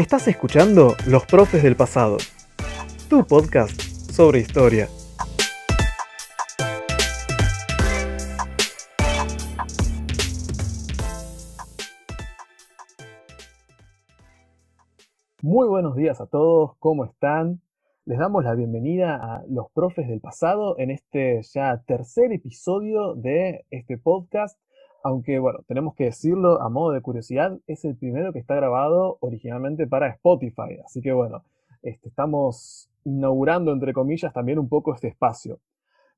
Estás escuchando Los Profes del Pasado, tu podcast sobre historia. Muy buenos días a todos, ¿cómo están? Les damos la bienvenida a Los Profes del Pasado en este ya tercer episodio de este podcast aunque bueno, tenemos que decirlo a modo de curiosidad, es el primero que está grabado originalmente para Spotify. Así que bueno, este, estamos inaugurando, entre comillas, también un poco este espacio.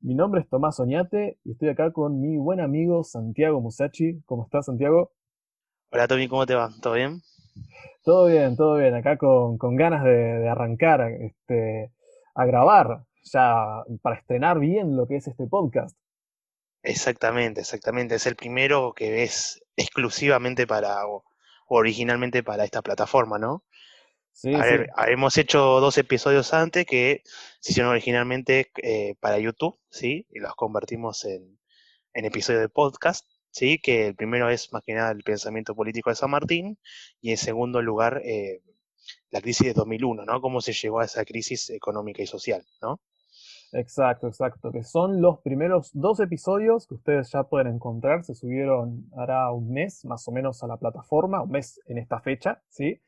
Mi nombre es Tomás Oñate y estoy acá con mi buen amigo Santiago Musachi. ¿Cómo estás, Santiago? Hola, Tommy, ¿cómo te va? ¿Todo bien? Todo bien, todo bien. Acá con, ganas de, de, arrancar este, a grabar ya para estrenar bien lo que es este podcast. Exactamente, exactamente. Es el primero que es exclusivamente para, o, originalmente para esta plataforma, ¿no? Sí, a ver, hemos hecho dos episodios antes que se hicieron originalmente eh, para YouTube, ¿sí? Y los convertimos en, en episodios de podcast, ¿sí? Que el primero es más que nada el pensamiento político de San Martín y en segundo lugar eh, la crisis de 2001, ¿no? Cómo se llegó a esa crisis económica y social, ¿no? Exacto, exacto. Que son los primeros dos episodios que ustedes ya pueden encontrar. Se subieron hará un mes más o menos a la plataforma, un mes en esta fecha, ¿sí?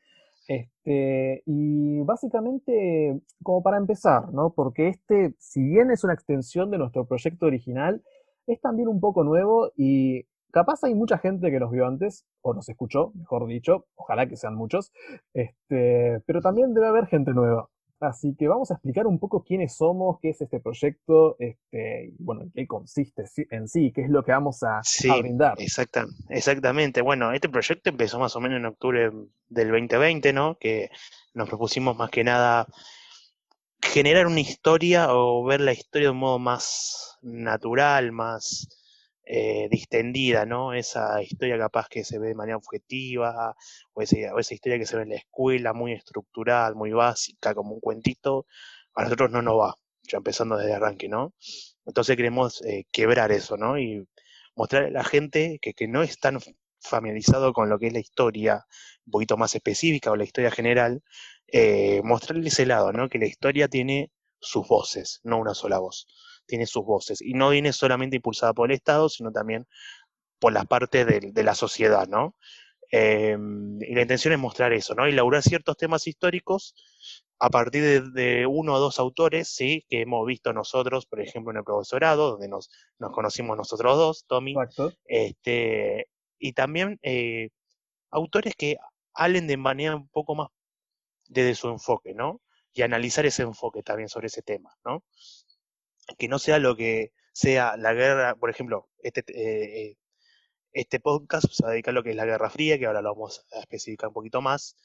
Este, y básicamente, como para empezar, ¿no? Porque este, si bien es una extensión de nuestro proyecto original, es también un poco nuevo y capaz hay mucha gente que nos vio antes, o nos escuchó, mejor dicho, ojalá que sean muchos, este, pero también debe haber gente nueva. Así que vamos a explicar un poco quiénes somos, qué es este proyecto, este, y bueno, en qué consiste en sí, qué es lo que vamos a, brindar. Exacta, exactamente. Bueno, este proyecto empezó más o menos en octubre del 2020, ¿no? Que nos propusimos más que nada generar una historia o ver la historia de un modo más natural, más eh, distendida, ¿no? Esa historia capaz que se ve de manera objetiva, o esa, historia que se ve en la escuela, muy estructural, muy básica, como un cuentito, a nosotros no nos va, ya empezando desde arranque, ¿no? Entonces queremos eh, quebrar eso, ¿no? Y mostrar a la gente que, que no es tan familiarizado con lo que es la historia un poquito más específica o la historia general, eh, mostrarle ese lado, ¿no? Que la historia tiene sus voces, no una sola voz tiene sus voces y no viene solamente impulsada por el Estado, sino también por la parte de, la sociedad, ¿no? Em, y la intención es mostrar eso, ¿no? Elaborar ciertos temas históricos a partir de, uno o dos autores, ¿sí? Que hemos visto nosotros, por ejemplo, en el profesorado, donde nos, nos conocimos nosotros dos, Tommy. Este, y también eh, autores que hablen de manera un poco más desde su enfoque, ¿no? Y analizar ese enfoque también sobre ese tema, ¿no? Que no sea lo que sea la guerra, por ejemplo, este, eh, este podcast se va a dedicar a lo que es la Guerra Fría, que ahora lo vamos a especificar un poquito más.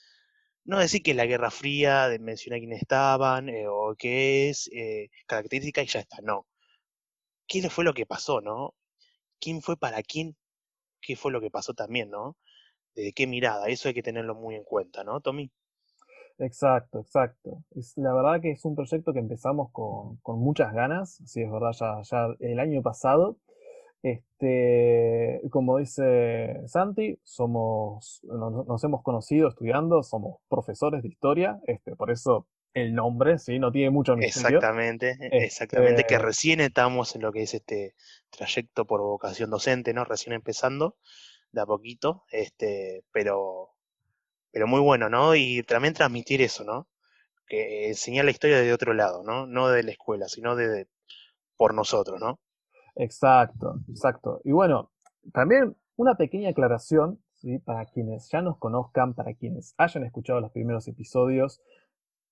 No decir que es la Guerra Fría, de mencionar quiénes estaban, eh, o qué es, eh, característica y ya está, no. ¿Qué fue lo que pasó, no? ¿Quién fue para quién? ¿Qué fue lo que pasó también, no? ¿De qué mirada? Eso hay que tenerlo muy en cuenta, ¿no, Tommy? Exacto, exacto. Es, la verdad que es un proyecto que empezamos con, muchas ganas, sí, es verdad, ya, ya el año pasado. Este, como dice Santi, somos, nos, hemos conocido estudiando, somos profesores de historia, este, por eso el nombre, sí, no tiene mucho misterio. Exactamente, exactamente, que este recién estamos en lo que es este trayecto por vocación docente, ¿no? Recién empezando, de a poquito, este, pero pero muy bueno, ¿no? Y también transmitir eso, ¿no? Que enseñar la historia de otro lado, ¿no? No de la escuela, sino de, por nosotros, ¿no? Exacto, exacto. Y bueno, también una pequeña aclaración, ¿sí? Para quienes ya nos conozcan, para quienes hayan escuchado los primeros episodios,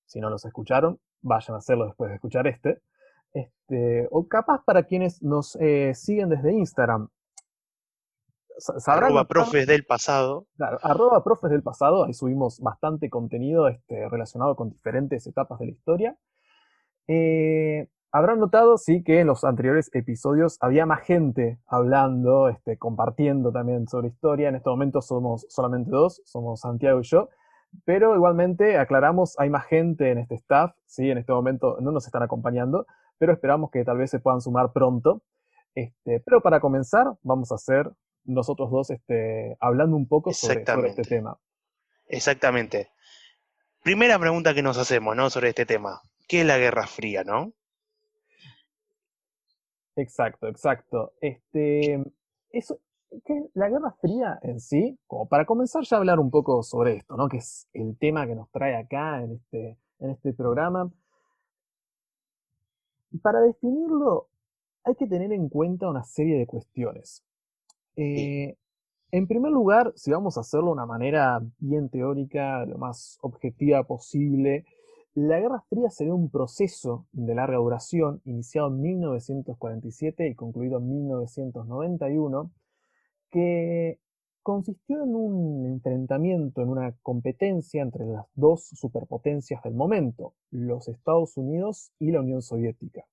si no los escucharon, vayan a hacerlo después de escuchar este. Este, o capaz para quienes nos eh, siguen desde Instagram, arroba profes del pasado. Claro, arroba profes del pasado, ahí subimos bastante contenido este, relacionado con diferentes etapas de la historia. Eh, habrán notado, sí, que en los anteriores episodios había más gente hablando, este, compartiendo también sobre historia. En este momento somos solamente dos, somos Santiago y yo. Pero igualmente, aclaramos, hay más gente en este staff, sí, en este momento no nos están acompañando, pero esperamos que tal vez se puedan sumar pronto. Este, pero para comenzar, vamos a hacer nosotros dos este, hablando un poco sobre, este tema. Exactamente. primera pregunta que nos hacemos, ¿no? Sobre este tema. ¿Qué es la Guerra Fría, no? Exacto, exacto. Este, eso, la Guerra Fría en sí, como para comenzar ya a hablar un poco sobre esto, ¿no? Que es el tema que nos trae acá en este, en este programa. Para definirlo, hay que tener en cuenta una serie de cuestiones. Eh, en primer lugar, si vamos a hacerlo de una manera bien teórica, lo más objetiva posible, la Guerra Fría sería un proceso de larga duración, iniciado en 1947 y concluido en 1991, que consistió en un enfrentamiento, en una competencia entre las dos superpotencias del momento, los Estados Unidos y la Unión Soviética.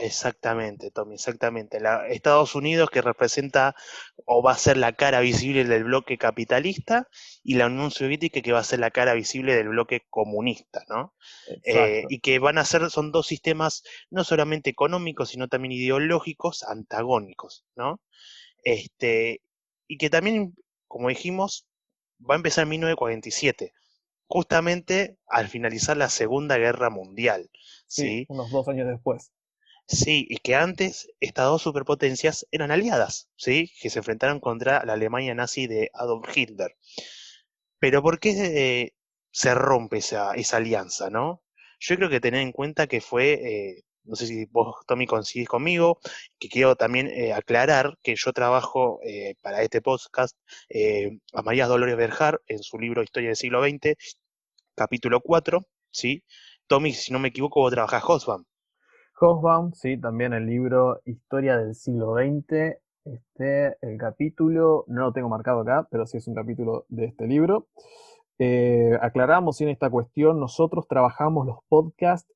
Exactamente, Tommy, exactamente. Estados Unidos que representa o va a ser la cara visible del bloque capitalista y la Unión Soviética que va a ser la cara visible del bloque comunista, ¿no? Eh, y que van a ser, son dos sistemas no solamente económicos, sino también ideológicos antagónicos, ¿no? Este, y que también, como dijimos, va a empezar en 1947, justamente al finalizar la Segunda Guerra Mundial. Sí, unos dos años después. Sí, y que antes estas dos superpotencias eran aliadas, ¿sí? Que se enfrentaron contra la Alemania nazi de Adolf Hitler. Pero ¿por qué eh, se rompe esa, alianza, no? Yo creo que tener en cuenta que fue eh, no sé si vos, Tommy, coincidís conmigo, que quiero también eh, aclarar que yo trabajo para este podcast a María Dolores Berjar en su libro Historia del siglo XX, capítulo 4, ¿sí? Tommy, si no me equivoco, vos trabajás Hosbaum. Hosbaum, sí, también el libro Historia del siglo XX, este, el capítulo, no lo tengo marcado acá, pero sí es un capítulo de este libro. aclaramos en esta cuestión, nosotros trabajamos los podcasts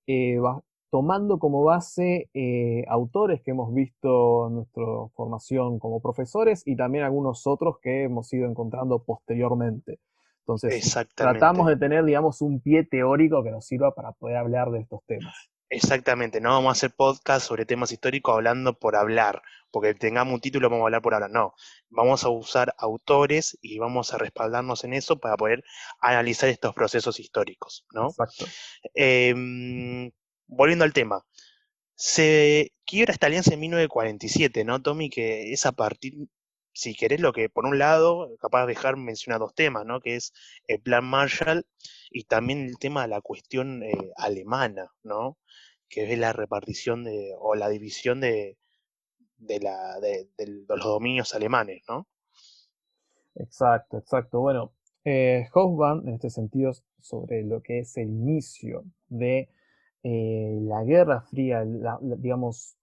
tomando como base eh, autores que hemos visto en nuestra formación como profesores y también algunos otros que hemos ido encontrando posteriormente. Entonces, tratamos de tener, digamos, un pie teórico que nos sirva para poder hablar de estos temas. Exactamente, no vamos a hacer podcast sobre temas históricos hablando por hablar, porque tengamos un título vamos a hablar por hablar, no. Vamos a usar autores y vamos a respaldarnos en eso para poder analizar estos procesos históricos, ¿no? Exacto. Em, volviendo al tema, se quiebra esta alianza en 1947, ¿no, Tommy? Que es a partir, si querés, lo que por un lado, capaz de dejar mencionar dos temas, ¿no? Que es el plan Marshall y también el tema de la cuestión eh, alemana, ¿no? Que es la repartición de, o la división de, de, la, de, los dominios alemanes, ¿no? Exacto, exacto. Bueno, eh, Hofmann, en este sentido, sobre lo que es el inicio de eh, la Guerra Fría, digamos,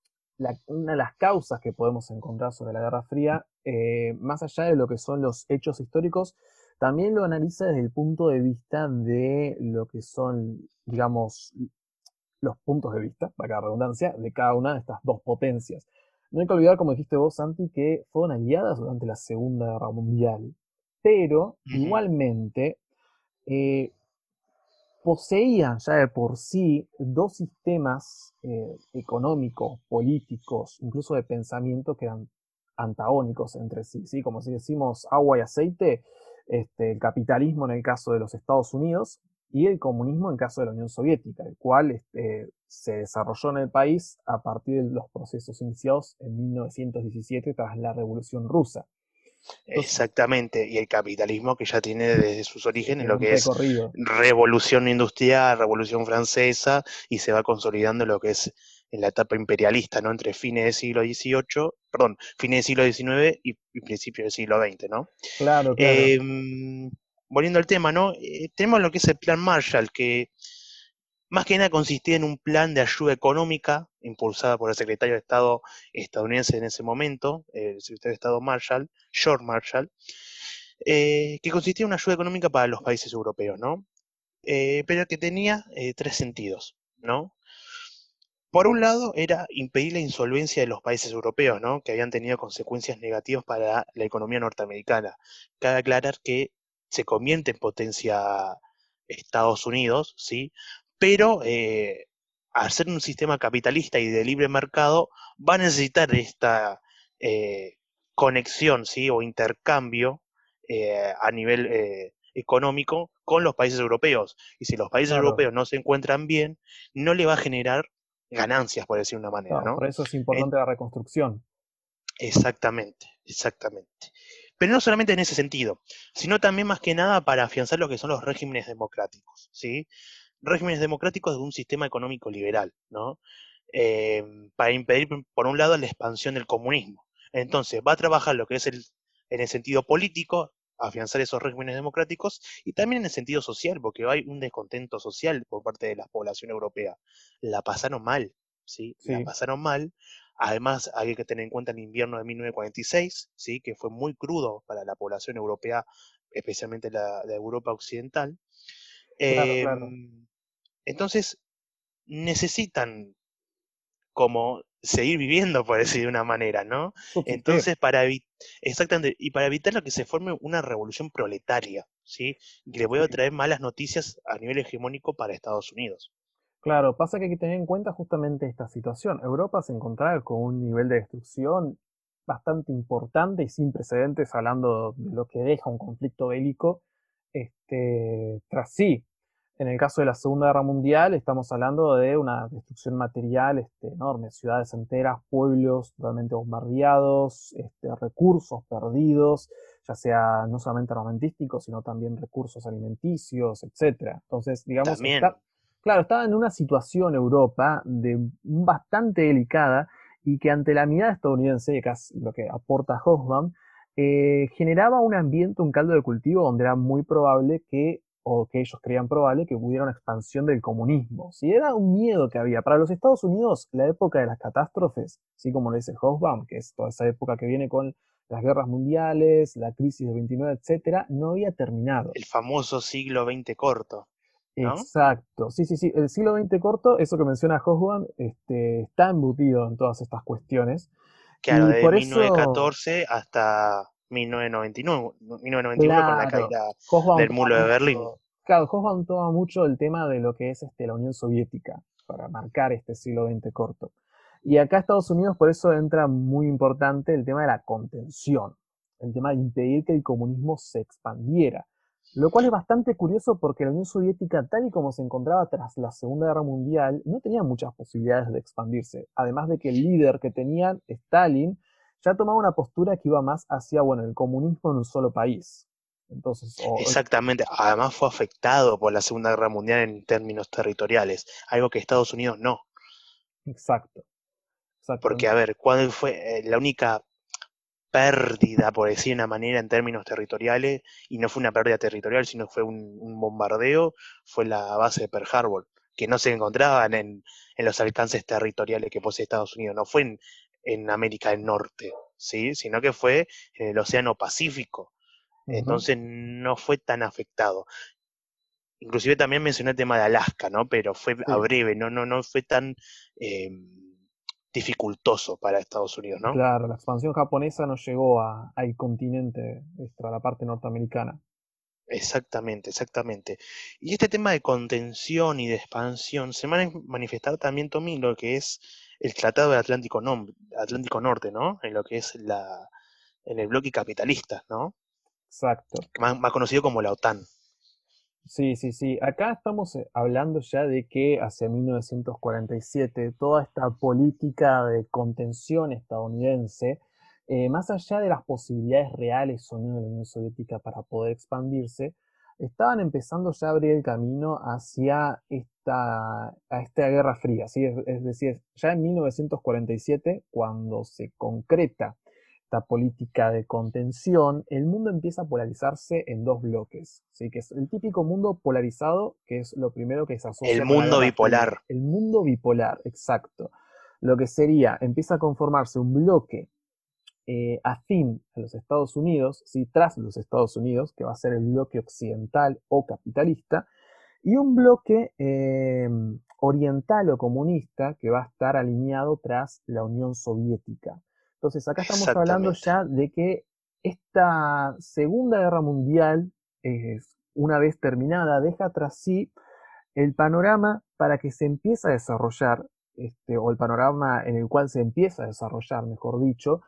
una de las causas que podemos encontrar sobre la Guerra Fría, eh, más allá de lo que son los hechos históricos, también lo analiza desde el punto de vista de lo que son, digamos, los puntos de vista, para la redundancia, de cada una de estas dos potencias. No hay que olvidar, como dijiste vos, Santi, que fueron aliadas durante la Segunda Guerra Mundial, pero igualmente eh, poseían ya de por sí dos sistemas eh, económicos, políticos, incluso de pensamiento que eran antagónicos entre sí. Como si decimos agua y aceite, este, el capitalismo en el caso de los Estados Unidos y el comunismo en el caso de la Unión Soviética, el cual este, se desarrolló en el país a partir de los procesos iniciados en 1917 tras la Revolución Rusa. Exactamente, y el capitalismo que ya tiene desde sus orígenes lo que es revolución industrial, revolución francesa, y se va consolidando lo que es en la etapa imperialista, ¿no? Entre fines del siglo XVIII, perdón, fines del siglo XIX y, principios del siglo XX, ¿no? Claro, claro. Em, volviendo al tema, ¿no? Eh, tenemos lo que es el Plan Marshall, que más que nada consistía en un plan de ayuda económica impulsada por el secretario de Estado estadounidense en ese momento, el secretario de Estado Marshall, George Marshall, eh, que consistía en una ayuda económica para los países europeos, ¿no? Eh, pero que tenía eh, tres sentidos, ¿no? Por un lado, era impedir la insolvencia de los países europeos, ¿no? Que habían tenido consecuencias negativas para la economía norteamericana. Cabe aclarar que se convierte en potencia Estados Unidos, ¿sí? Pero eh, al ser un sistema capitalista y de libre mercado, va a necesitar esta eh, conexión ¿sí? o intercambio eh, a nivel económico con los países europeos. Y si los países europeos no se encuentran bien, no le va a generar ganancias, por decir una manera. ¿no? Por eso es importante la reconstrucción. Exactamente, exactamente. Pero no solamente en ese sentido, sino también más que nada para afianzar lo que son los regímenes democráticos, ¿sí? Regímenes democráticos de un sistema económico liberal, ¿no? Eh, para impedir, por un lado, la expansión del comunismo. Entonces, va a trabajar lo que es el, en el sentido político, afianzar esos regímenes democráticos, y también en el sentido social, porque hay un descontento social por parte de la población europea. La pasaron mal, ¿sí? La pasaron mal. Además, hay que tener en cuenta el invierno de 1946, ¿sí? que fue muy crudo para la población europea, especialmente la de Europa Occidental. Em, entonces, necesitan como seguir viviendo, por decir de una manera, ¿no? Entonces, para exactamente, y para evitar lo que se forme una revolución proletaria, ¿sí? Que le voy a traer malas noticias a nivel hegemónico para Estados Unidos. Claro, pasa que hay que tener en cuenta justamente esta situación. Europa se encontraba con un nivel de destrucción bastante importante y sin precedentes, hablando de lo que deja un conflicto bélico este, tras sí. En el caso de la Segunda Guerra Mundial, estamos hablando de una destrucción material este, enorme, ciudades enteras, pueblos totalmente bombardeados, este, recursos perdidos, ya sea no solamente armamentísticos, sino también recursos alimenticios, etc. Entonces, digamos, claro, estaba en una situación Europa de bastante delicada y que ante la mirada estadounidense, que es lo que aporta Hoffman, eh, generaba un ambiente, un caldo de cultivo donde era muy probable que o que ellos creían probable que hubiera una expansión del comunismo. Si era un miedo que había. Para los Estados Unidos, la época de las catástrofes, así como lo dice Hobsbawm, que es toda esa época que viene con las guerras mundiales, la crisis del 29, etcétera, no había terminado. El famoso siglo XX corto. Exacto, sí, sí, sí. El siglo XX corto, eso que menciona Hobsbawm, este, está embutido en todas estas cuestiones. Claro, de 1914 hasta 1999, 1991 con la caída del muro de Berlín. Claro, Hobsbawm toma mucho el tema de lo que es este, la Unión Soviética para marcar este siglo XX corto. Y acá Estados Unidos por eso entra muy importante el tema de la contención, el tema de impedir que el comunismo se expandiera. Lo cual es bastante curioso porque la Unión Soviética, tal y como se encontraba tras la Segunda Guerra Mundial, no tenía muchas posibilidades de expandirse. Además de que el líder que tenían, Stalin, ya tomaba una postura que iba más hacia, bueno, el comunismo en un solo país. Entonces, Exactamente, además fue afectado por la Segunda Guerra Mundial en términos territoriales, algo que Estados Unidos no. Exacto. Porque, a ver, ¿cuál fue eh, la única pérdida, por decir de una manera, en términos territoriales? Y no fue una pérdida territorial, sino fue un, bombardeo, fue la base de Pearl Harbor, que no se encontraban en, en los alcances territoriales que posee Estados Unidos, no fue en, en América del Norte, ¿sí? sino que fue en el Océano Pacífico. Entonces no fue tan afectado. Inclusive también mencioné el tema de Alaska, ¿no? Pero fue a breve, no, no, no fue tan em, dificultoso para Estados Unidos, ¿no? Claro, la expansión japonesa no llegó al continente, extra la parte norteamericana. Exactamente, exactamente. Y este tema de contención y de expansión se va a manifestar también, Tommy, lo que es el Tratado del Atlántico, Atlántico Norte, ¿no? En lo que es la, en el bloque capitalista, ¿no? Exacto. Más, conocido como la OTAN. Sí, sí, sí. Acá estamos eh, hablando ya de que hacia 1947 toda esta política de contención estadounidense, eh, más allá de las posibilidades reales o no de la Unión Soviética para poder expandirse, estaban empezando ya a abrir el camino hacia esta, a esta Guerra Fría. ¿sí? Es, decir, ya en 1947, cuando se concreta esta política de contención, el mundo empieza a polarizarse en dos bloques. ¿sí? Que es el típico mundo polarizado, que es lo primero que se asocia. El mundo bipolar. El mundo bipolar, exacto. Lo que sería, empieza a conformarse un bloque eh, afín a los Estados Unidos, ¿sí? tras los Estados Unidos, que va a ser el bloque occidental o capitalista, y un bloque em, oriental o comunista que va a estar alineado tras la Unión Soviética. Entonces, acá estamos hablando ya de que esta Segunda Guerra Mundial, una vez terminada, deja tras sí el panorama para que se empiece a desarrollar, este, o el panorama en el cual se empieza a desarrollar, mejor dicho,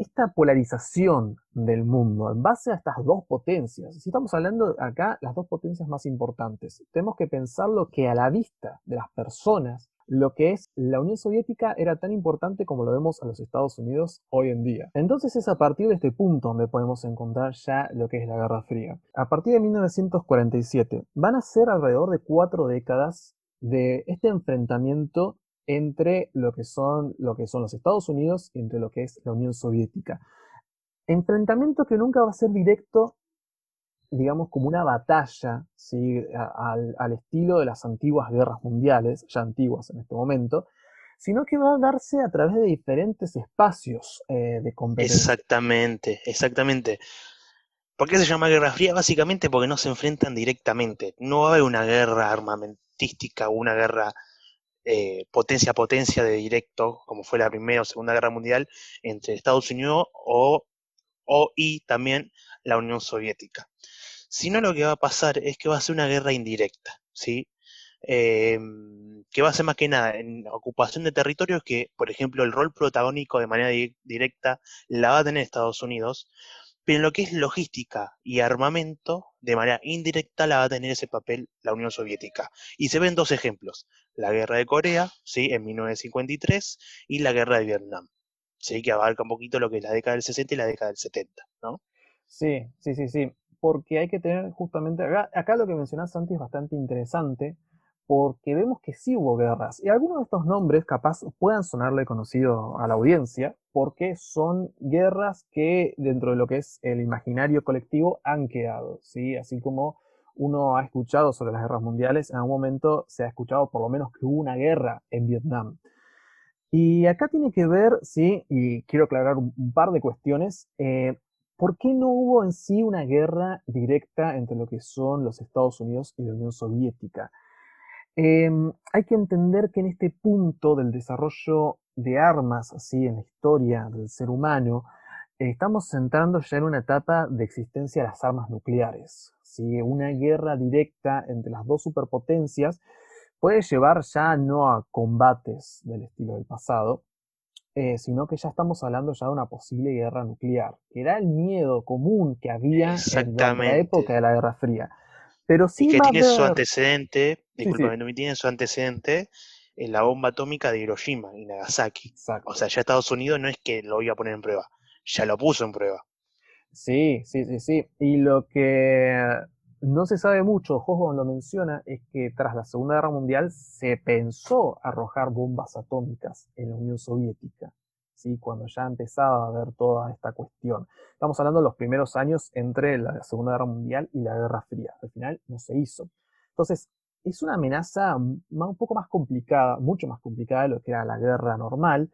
esta polarización del mundo en base a estas dos potencias. Si estamos hablando acá, las dos potencias más importantes, tenemos que pensarlo que a la vista de las personas, lo que es la Unión Soviética era tan importante como lo vemos a los Estados Unidos hoy en día. Entonces es a partir de este punto donde podemos encontrar ya lo que es la Guerra Fría. A partir de 1947 van a ser alrededor de cuatro décadas de este enfrentamiento entre lo que son, lo que son los Estados Unidos y entre lo que es la Unión Soviética. Enfrentamiento que nunca va a ser directo, digamos, como una batalla, al, estilo de las antiguas guerras mundiales, ya antiguas en este momento, sino que va a darse a través de diferentes espacios eh, de competencia. Exactamente, exactamente. ¿Por qué se llama Guerra Fría? Básicamente porque no se enfrentan directamente. No va a haber una guerra armamentística una guerra eh, potencia a potencia de directo, como fue la Primera o Segunda Guerra Mundial, entre Estados Unidos o, o y también la Unión Soviética. Sino lo que va a pasar es que va a ser una guerra indirecta, ¿sí? Em, que va a ser más que nada en ocupación de territorios que, por ejemplo, el rol protagónico de manera directa la va a tener Estados Unidos, pero en lo que es logística y armamento, de manera indirecta la va a tener ese papel la Unión Soviética. Y se ven dos ejemplos, la guerra de Corea, ¿sí? en 1953, y la guerra de Vietnam, ¿sí? que abarca un poquito lo que es la década del 60 y la década del 70. ¿no? Sí, sí, sí, sí, porque hay que tener justamente, acá, lo que mencionaste antes es bastante interesante, porque vemos que sí hubo guerras. Y algunos de estos nombres capaz puedan sonarle conocido a la audiencia, porque son guerras que dentro de lo que es el imaginario colectivo han quedado, ¿sí? Así como uno ha escuchado sobre las guerras mundiales, en algún momento se ha escuchado por lo menos que hubo una guerra en Vietnam. Y acá tiene que ver, sí, y quiero aclarar un, par de cuestiones, eh, ¿por qué no hubo en sí una guerra directa entre lo que son los Estados Unidos y la Unión Soviética? Em, hay que entender que en este punto del desarrollo de armas, así en la historia del ser humano, estamos entrando ya en una etapa de existencia de las armas nucleares. ¿sí? Una guerra directa entre las dos superpotencias puede llevar ya no a combates del estilo del pasado, eh, sino que ya estamos hablando ya de una posible guerra nuclear, que era el miedo común que había en la época de la Guerra Fría. Pero sí y que tiene su antecedente, disculpa, no tiene su antecedente en la bomba atómica de Hiroshima y Nagasaki. O sea, ya Estados Unidos no es que lo iba a poner en prueba, ya lo puso en prueba. Sí, sí, sí, sí. Y lo que no se sabe mucho, Hosbon lo menciona, es que tras la Segunda Guerra Mundial se pensó arrojar bombas atómicas en la Unión Soviética cuando ya empezaba a ver toda esta cuestión. Estamos hablando de los primeros años entre la Segunda Guerra Mundial y la Guerra Fría. Al final no se hizo. Entonces, es una amenaza un poco más complicada, mucho más complicada de lo que era la guerra normal,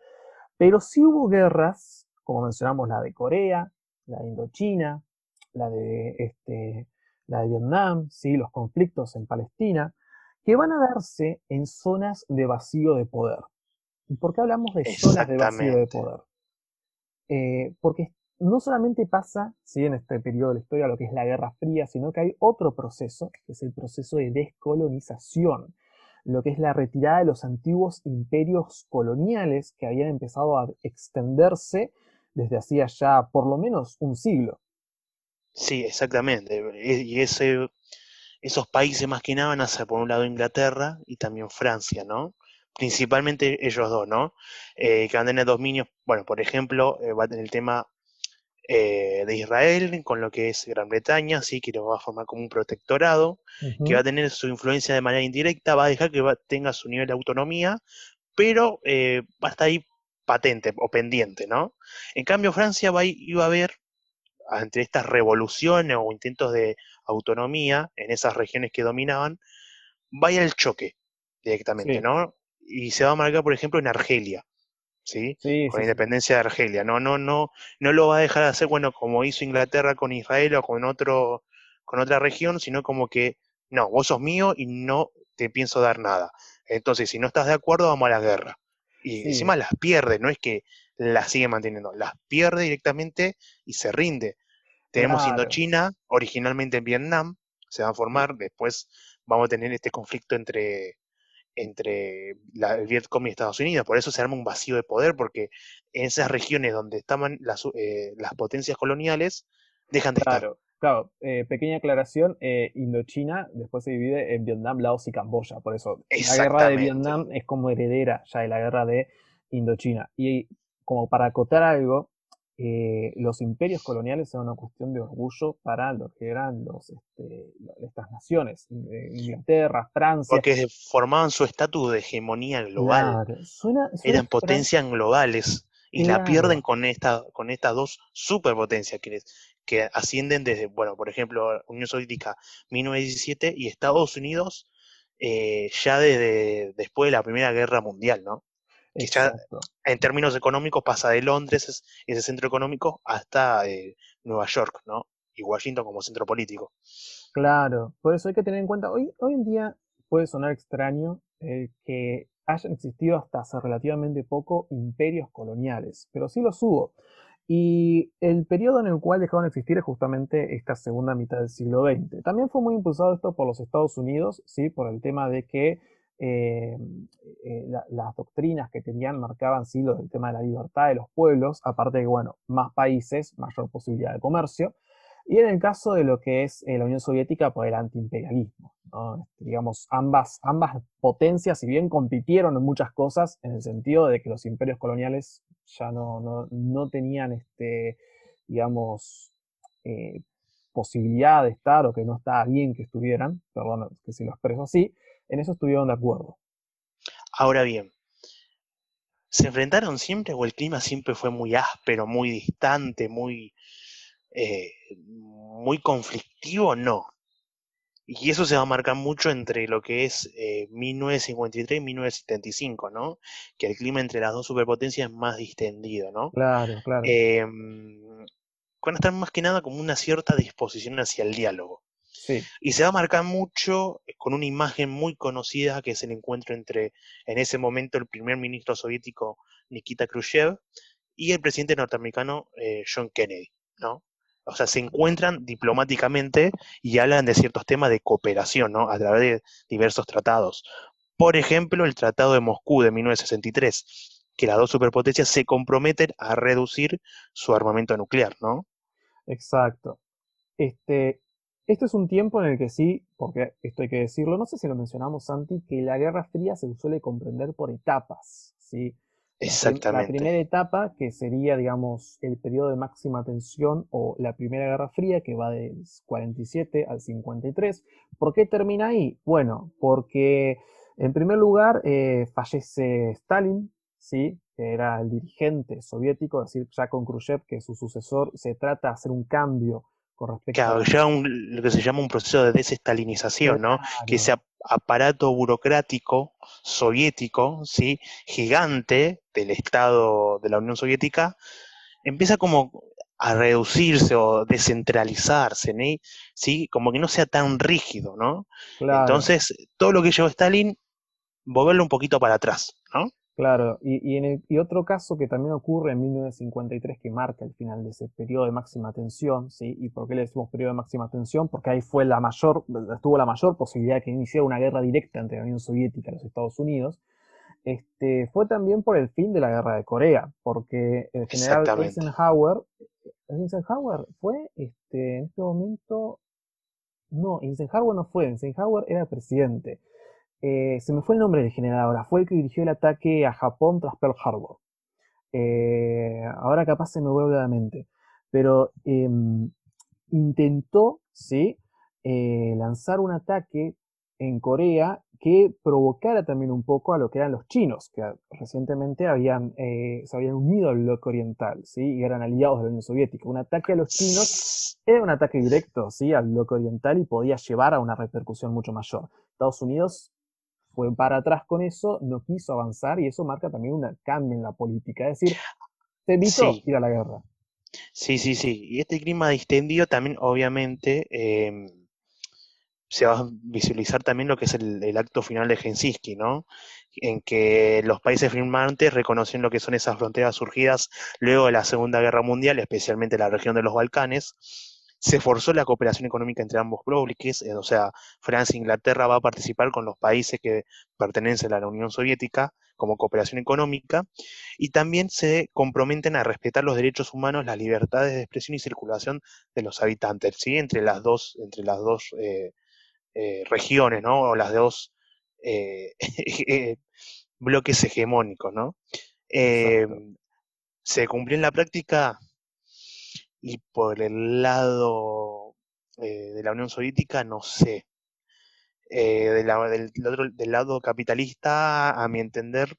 pero sí hubo guerras, como mencionamos la de Corea, la de Indochina, la de, este, la de Vietnam, ¿sí? los conflictos en Palestina, que van a darse en zonas de vacío de poder. ¿Y por qué hablamos de zonas de vacío de poder? Eh, porque no solamente pasa, ¿sí? en este periodo de la historia, lo que es la Guerra Fría, sino que hay otro proceso, que es el proceso de descolonización, lo que es la retirada de los antiguos imperios coloniales que habían empezado a extenderse desde hacía ya por lo menos un siglo. Sí, exactamente. Y ese, esos países más que nada van a ser por un lado Inglaterra y también Francia, ¿no? principalmente ellos dos, ¿no? Eh, que van a tener dominios, bueno, por ejemplo, eh, va a tener el tema eh, de Israel con lo que es Gran Bretaña, sí, que lo va a formar como un protectorado, que va a tener su influencia de manera indirecta, va a dejar que tenga su nivel de autonomía, pero va a estar ahí patente o pendiente, ¿no? En cambio, Francia va, iba a haber, entre estas revoluciones o intentos de autonomía en esas regiones que dominaban, vaya el choque directamente, ¿no? y se va a marcar, por ejemplo, en Argelia, ¿sí? con la independencia de Argelia. No, no, no, no lo va a dejar de hacer, bueno, como hizo Inglaterra con Israel o con otro, con otra región, sino como que, no, vos sos mío y no te pienso dar nada. Entonces, si no estás de acuerdo, vamos a la guerra. Y encima las pierde, no es que las sigue manteniendo, las pierde directamente y se rinde. Tenemos Indochina, originalmente en Vietnam, se va a formar, después vamos a tener este conflicto entre entre el Vietcong y Estados Unidos. Por eso se arma un vacío de poder, porque en esas regiones donde estaban las, eh, las potencias coloniales, dejan de claro, estar. Claro, eh, pequeña aclaración, eh, Indochina después se divide en Vietnam, Laos y Camboya, por eso la guerra de Vietnam es como heredera ya de la guerra de Indochina. Y como para acotar algo, eh, los imperios coloniales eran una cuestión de orgullo para lo que eran los, este, estas naciones, Inglaterra, Francia. Porque formaban su estatus de hegemonía global. eran potencias globales y la pierden con, esta, con estas dos superpotencias que, que ascienden desde, bueno, por ejemplo, Unión Soviética 1917 y Estados Unidos eh, ya desde después de la Primera Guerra Mundial, ¿no? Que ya en términos económicos pasa de Londres, ese centro económico, hasta eh, Nueva York, ¿no? Y Washington como centro político. Claro, por eso hay que tener en cuenta, hoy, hoy en día puede sonar extraño eh, que hayan existido hasta hace relativamente poco imperios coloniales, pero sí los hubo. Y el periodo en el cual dejaron de existir es justamente esta segunda mitad del siglo XX. También fue muy impulsado esto por los Estados Unidos, ¿sí? por el tema de que eh, eh, las doctrinas que tenían marcaban sí el tema de la libertad de los pueblos, aparte de que, bueno, más países, mayor posibilidad de comercio. Y en el caso de lo que es eh, la Unión Soviética, pues el antiimperialismo. Este, digamos, ambas, ambas potencias, si bien compitieron en muchas cosas, en el sentido de que los imperios coloniales ya no, no, tenían, este, digamos, posibilidad de estar o que no estaba bien que estuvieran, perdón que si lo expreso así, en eso estuvieron de acuerdo. Ahora bien, ¿se enfrentaron siempre o el clima siempre fue muy áspero, muy distante, muy, eh, muy conflictivo? No. Y eso se va a marcar mucho entre lo que es 1953 eh, y 1975, ¿no? Que el clima entre las dos superpotencias es más distendido, ¿no? Claro, claro. Eh, van a estar más que nada como una cierta disposición hacia el diálogo. Sí. Y se va a marcar mucho eh, con una imagen muy conocida que es el encuentro entre, en ese momento, el primer ministro soviético Nikita Khrushchev y el presidente norteamericano eh, John Kennedy, ¿no? o sea, se encuentran diplomáticamente y hablan de ciertos temas de cooperación, ¿no? A través de diversos tratados. Por ejemplo, el Tratado de Moscú de 1963, que las dos superpotencias se comprometen a reducir su armamento nuclear, ¿no? Exacto. Este, este es un tiempo en el que sí, porque esto hay que decirlo, no sé si lo mencionamos, Santi, que la Guerra Fría se suele comprender por etapas, ¿sí? Exactamente. La primera etapa, que sería, digamos, el periodo de máxima tensión o la Primera Guerra Fría, que va del 47 al 53. ¿Por qué termina ahí? Bueno, porque en primer lugar eh, fallece Stalin, ¿sí? que era el dirigente soviético, es decir, ya con Khrushchev, que su sucesor, se trata de hacer un cambio con respecto claro, ya lo que se llama un proceso de desestalinización, ¿no? Que ese aparato burocrático soviético, ¿sí? Gigante del Estado de la Unión Soviética, empieza como a reducirse o descentralizarse, ¿sí? Como que no sea tan rígido, ¿no? Entonces, todo lo que llevó Stalin, volverlo un poquito para atrás, ¿no? Claro, y, en el, y otro caso que también ocurre en 1953 que marca el final de ese periodo de máxima tensión, ¿sí? ¿Y por qué le decimos periodo de máxima tensión? Porque ahí fue la mayor, estuvo la mayor posibilidad de que iniciara una guerra directa entre la Unión Soviética y los Estados Unidos. Este, fue también por el fin de la guerra de Corea, porque el general Eisenhower, Eisenhower fue este, en este momento, no, Eisenhower no fue, Eisenhower era presidente. Eh, se me fue el nombre del general ahora, fue el que dirigió el ataque a Japón tras Pearl Harbor. Eh, ahora capaz se me vuelve a la mente. Pero em, intentó, ¿sí? Eh, lanzar un ataque en Corea que provocara también un poco a lo que eran los chinos, que recientemente habían, se habían unido al bloque oriental, ¿sí? y eran aliados de la Unión Soviética. Un ataque a los chinos era un ataque directo ¿sí? al bloque oriental y podía llevar a una repercusión mucho mayor. Estados Unidos fue para atrás con eso, no quiso avanzar y eso marca también un cambio en la política. Es decir, se evitó ir a la guerra. Sí, sí, sí. Y este clima distendido también, obviamente, em, se va a visualizar también lo que es el, acto final de Helsinki, ¿no? En que los países firmantes reconocen lo que son esas fronteras surgidas luego de la Segunda Guerra Mundial, especialmente la región de los Balcanes, se forzó la cooperación económica entre ambos bloques, o sea, Francia e Inglaterra va a participar con los países que pertenecen a la Unión Soviética como cooperación económica, y también se comprometen a respetar los derechos humanos, las libertades de expresión y circulación de los habitantes, ¿sí? entre las dos, entre las dos eh, eh, regiones, ¿no? o las dos eh, bloques hegemónicos. ¿no? se cumplió en la práctica y por el lado de la Unión Soviética, no sé. Eh, del, otro, del lado capitalista, a mi entender,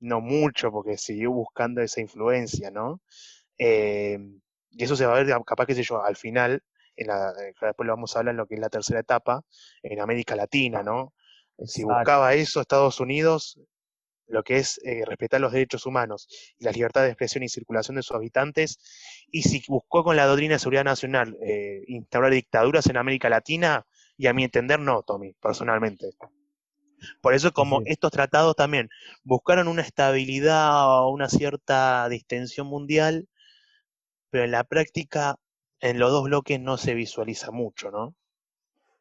no mucho, porque siguió buscando esa influencia, ¿no? Eh, y eso se va a ver, capaz, que sé yo, al final, en la, eh, después lo vamos a hablar en lo que es la tercera etapa, en América Latina, ¿no? Si buscaba eso Estados Unidos, lo que es respetar los derechos humanos y la libertad de expresión y circulación de sus habitantes, y si buscó con la doctrina de seguridad nacional instaurar dictaduras en América Latina, y a mi entender no, Tommy, personalmente. Por eso como estos tratados también buscaron una estabilidad o una cierta distensión mundial, pero en la práctica en los dos bloques no se visualiza mucho, ¿no?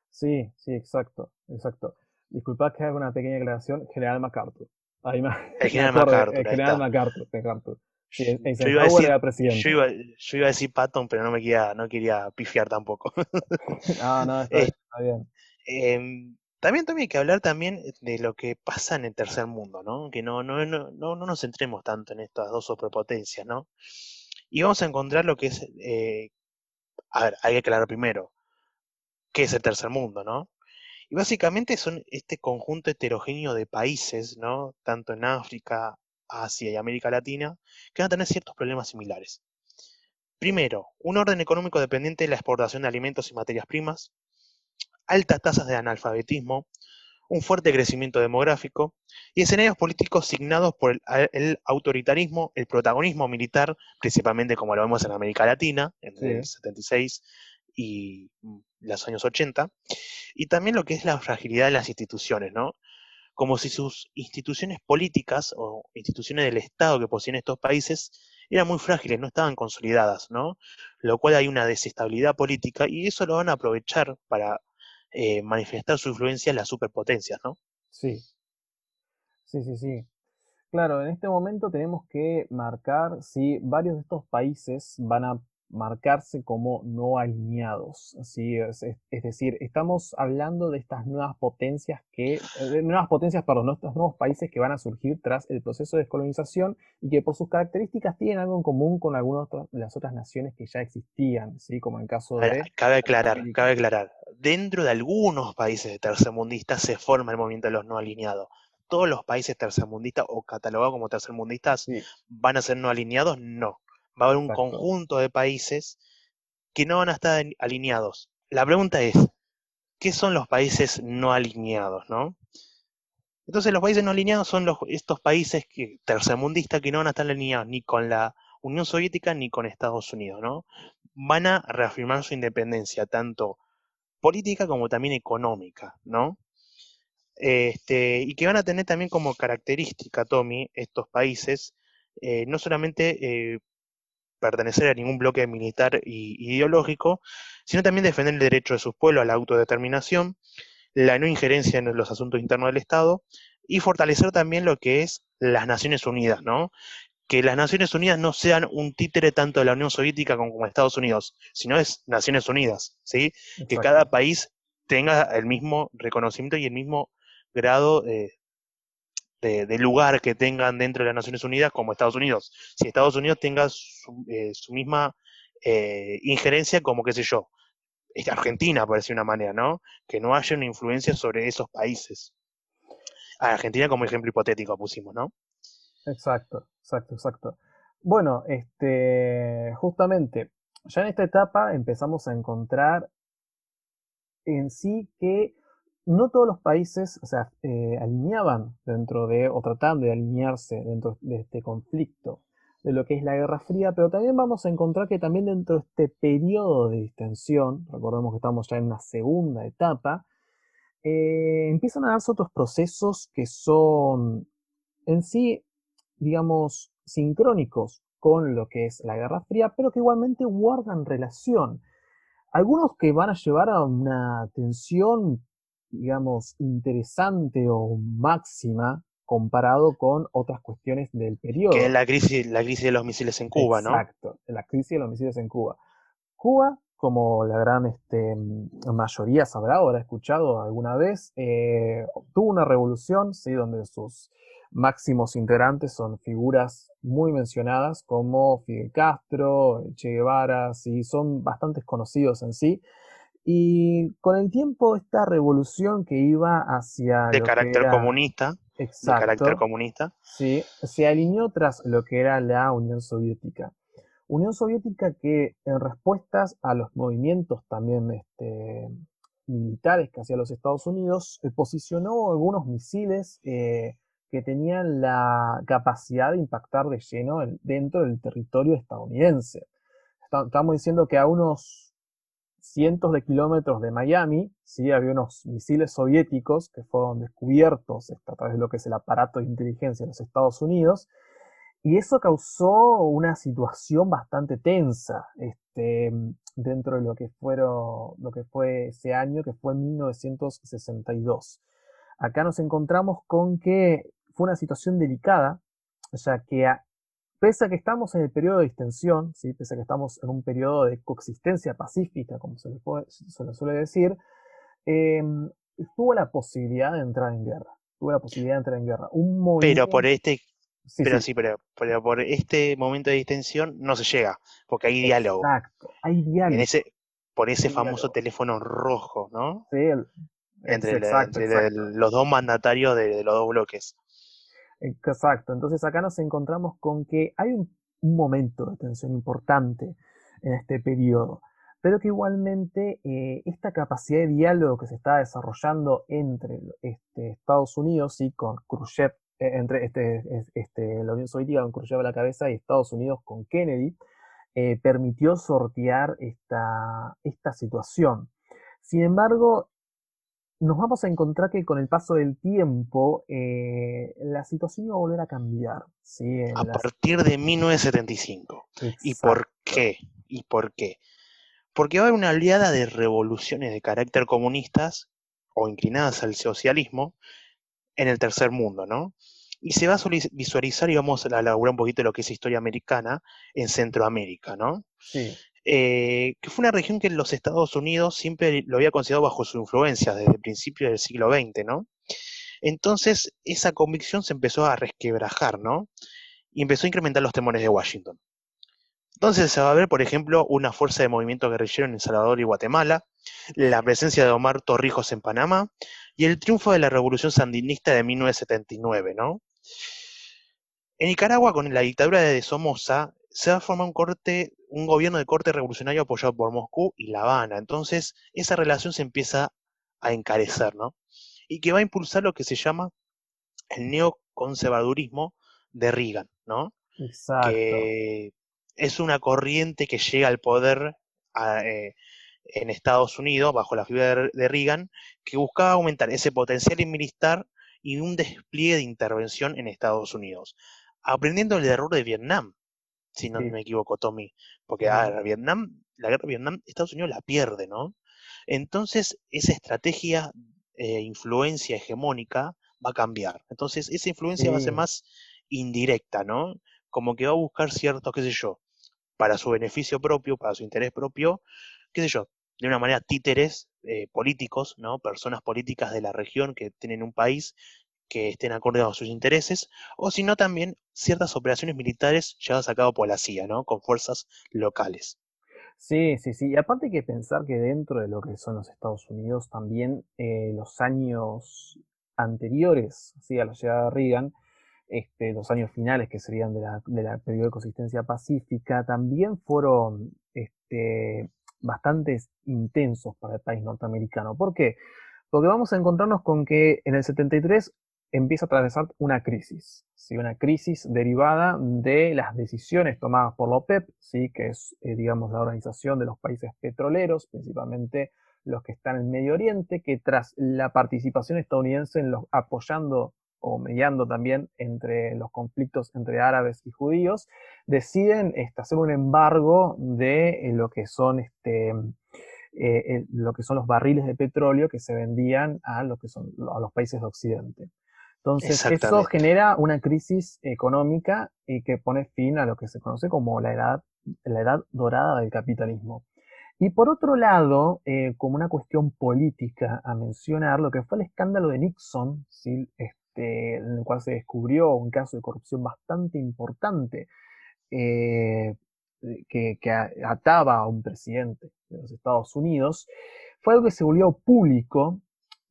Sí, sí, exacto, exacto. Disculpad que haga una pequeña aclaración, General MacArthur. El General MacArthur. El General MacArthur, MacArthur. Sí, yo, iba a decir, yo, iba, yo, iba, a decir Patton, pero no me quería, no quería pifiar tampoco. no, no, está, está bien. Em, también, también hay que hablar también de lo que pasa en el tercer mundo, ¿no? Que no, no, no, no, nos centremos tanto en estas dos superpotencias, ¿no? Y vamos a encontrar lo que es, eh, a ver, hay que aclarar primero, ¿qué es el tercer mundo, ¿no? Y básicamente son este conjunto heterogéneo de países, ¿no? Tanto en África, Asia y América Latina, que van a tener ciertos problemas similares. Primero, un orden económico dependiente de la exportación de alimentos y materias primas, altas tasas de analfabetismo, un fuerte crecimiento demográfico y escenarios políticos signados por el, autoritarismo, el protagonismo militar, principalmente como lo vemos en América Latina, entre el 76 y mm, los años 80, y también lo que es la fragilidad de las instituciones, ¿no? como si sus instituciones políticas o instituciones del Estado que poseen estos países eran muy frágiles, no estaban consolidadas, ¿no? Lo cual hay una desestabilidad política y eso lo van a aprovechar para eh, manifestar su influencia en las superpotencias, ¿no? Sí. Sí, sí, sí. Claro, en este momento tenemos que marcar si varios de estos países van a marcarse como no alineados. ¿sí? Es, decir, estamos hablando de estas nuevas potencias que, eh, nuevas potencias, perdón, estos nuevos países que van a surgir tras el proceso de descolonización y que por sus características tienen algo en común con algunas de las otras naciones que ya existían, ¿sí? como en caso de... Cabe aclarar, cabe aclarar, dentro de algunos países tercermundistas se forma el movimiento de los no alineados. Todos los países tercermundistas o catalogados como tercermundistas van a ser no alineados, no va a haber un conjunto de países que no van a estar alineados. La pregunta es, ¿qué son los países no alineados, no? Entonces los países no alineados son los, estos países que, tercermundistas que no van a estar alineados ni con la Unión Soviética ni con Estados Unidos, ¿no? Van a reafirmar su independencia, tanto política como también económica, ¿no? Este, y que van a tener también como característica, Tommy, estos países, eh, no solamente eh, pertenecer a ningún bloque militar y ideológico, sino también defender el derecho de sus pueblos a la autodeterminación, la no injerencia en los asuntos internos del Estado y fortalecer también lo que es las Naciones Unidas, ¿no? Que las Naciones Unidas no sean un títere tanto de la Unión Soviética como de Estados Unidos, sino es Naciones Unidas, ¿sí? Que cada país tenga el mismo reconocimiento y el mismo grado de, lugar que tengan dentro de las Naciones Unidas como Estados Unidos. Si Estados Unidos tenga su, eh, misma eh, injerencia como, qué sé yo, Argentina, por decir una manera, ¿no? Que no haya una influencia sobre esos países. Argentina como ejemplo hipotético pusimos, ¿no? Exacto, exacto, exacto. Bueno, este, justamente, ya en esta etapa empezamos a encontrar en sí que no todos los países, o eh, alineaban dentro de, o trataban de alinearse dentro de este conflicto de lo que es la Guerra Fría, pero también vamos a encontrar que también dentro de este periodo de distensión, recordemos que estamos ya en una segunda etapa, eh, empiezan a darse otros procesos que son en sí, digamos, sincrónicos con lo que es la Guerra Fría, pero que igualmente guardan relación. Algunos que van a llevar a una tensión, digamos, interesante o máxima comparado con otras cuestiones del periodo. Que es la crisis, la crisis de los misiles en Cuba, ¿no? Exacto, la crisis de los misiles en Cuba. Cuba, como la gran este, mayoría sabrá o habrá escuchado alguna vez, eh, tuvo una revolución, ¿sí? donde sus máximos integrantes son figuras muy mencionadas como Fidel Castro, Che Guevara, ¿sí? son bastante conocidos en sí. Y con el tiempo esta revolución que iba hacia... De carácter comunista. Exacto. De carácter comunista. Sí, se alineó tras lo que era la Unión Soviética. Unión Soviética que en respuestas a los movimientos también este, militares que hacía los Estados Unidos, eh, posicionó algunos misiles eh, que tenían la capacidad de impactar de lleno dentro del territorio estadounidense. Estamos diciendo que a unos cientos de kilómetros de Miami, ¿sí? había unos misiles soviéticos que fueron descubiertos a través de lo que es el aparato de inteligencia de los Estados Unidos, y eso causó una situación bastante tensa este, dentro de lo que, fueron, lo que fue ese año, que fue 1962. Acá nos encontramos con que fue una situación delicada, ya que pese a que estamos en el periodo de extensión, ¿sí? pese a que estamos en un periodo de coexistencia pacífica, como se le, suele decir, em, tuvo la posibilidad de entrar en guerra. Tuvo la posibilidad de entrar en guerra. Un Pero por este pero sí, pero, por este momento de distensión no se llega, porque hay diálogo. Exacto, hay diálogo. ese, por ese famoso teléfono rojo, ¿no? Sí, entre, los dos mandatarios de, los dos bloques. Exacto, entonces acá nos encontramos con que hay un, momento de tensión importante en este periodo, pero que igualmente eh, esta capacidad de diálogo que se está desarrollando entre este, Estados Unidos y con Khrushchev eh, entre este, este, la Unión Soviética con Khrushchev a la cabeza y Estados Unidos con Kennedy, eh, permitió sortear esta, esta situación. Sin embargo, nos vamos a encontrar que con el paso del tiempo eh, la situación iba a volver a cambiar. a partir de 1975. ¿Y por qué? ¿Y por qué? Porque va a haber una oleada de revoluciones de carácter comunistas o inclinadas al socialismo en el tercer mundo, ¿no? Y se va a visualizar, y vamos a elaborar un poquito de lo que es historia americana en Centroamérica, ¿no? Sí. Eh, que fue una región que los Estados Unidos siempre lo había considerado bajo su influencia desde el principio del siglo XX, ¿no? Entonces, esa convicción se empezó a resquebrajar, ¿no? Y empezó a incrementar los temores de Washington. Entonces se va a ver, por ejemplo, una fuerza de movimiento guerrillero en El Salvador y Guatemala, la presencia de Omar Torrijos en Panamá y el triunfo de la Revolución Sandinista de 1979, ¿no? En Nicaragua, con la dictadura de Somoza, se va a formar un, corte, un gobierno de corte revolucionario apoyado por Moscú y La Habana. Entonces, esa relación se empieza a encarecer, ¿no? Y que va a impulsar lo que se llama el neoconservadurismo de Reagan, ¿no? Exacto. Que es una corriente que llega al poder eh, en Estados Unidos bajo la figura de Reagan, que buscaba aumentar ese potencial militar y un despliegue de intervención en Estados Unidos, aprendiendo el error de Vietnam, si no me equivoco, Tommy, porque a Vietnam, la guerra de Vietnam, Estados Unidos la pierde, ¿no? Entonces, esa estrategia, eh, influencia hegemónica va a cambiar. Entonces, esa influencia va a ser más indirecta, ¿no? Como que va a buscar cierto, qué sé yo, para su beneficio propio, para su interés propio, qué sé yo, de una manera títeres eh, políticos, ¿no? Personas políticas de la región que tienen un país que estén acorde a sus intereses, o si no también ciertas operaciones militares llevadas a cabo por la CIA, ¿no? Con fuerzas locales. Sí, sí, sí. Y aparte hay que pensar que dentro de lo que son los Estados Unidos, también eh, los años anteriores ¿sí? a la llegada de Reagan, este, los años finales que serían de la, de periodo de consistencia pacífica, también fueron este, bastante intensos para el país norteamericano. ¿Por qué? Porque vamos a encontrarnos con que en el 73 empieza a atravesar una crisis, ¿sí? una crisis derivada de las decisiones tomadas por la OPEP, ¿sí? que es, eh, digamos, la organización de los países petroleros, principalmente los que están en Medio Oriente, que tras la participación estadounidense en los, apoyando o mediando también entre los conflictos entre árabes y judíos, deciden este, hacer un embargo de eh, lo que son este, eh, lo que son los barriles de petróleo que se vendían a, lo que son, a los países de Occidente. Entonces, eso genera una crisis económica y que pone fin a lo que se conoce como la edad, la edad dorada del capitalismo. Y por otro lado, eh, como una cuestión política a mencionar, lo que fue el escándalo de Nixon, ¿sí? este, en el cual se descubrió un caso de corrupción bastante importante eh, que, que, ataba a un presidente de los Estados Unidos, fue algo que se volvió público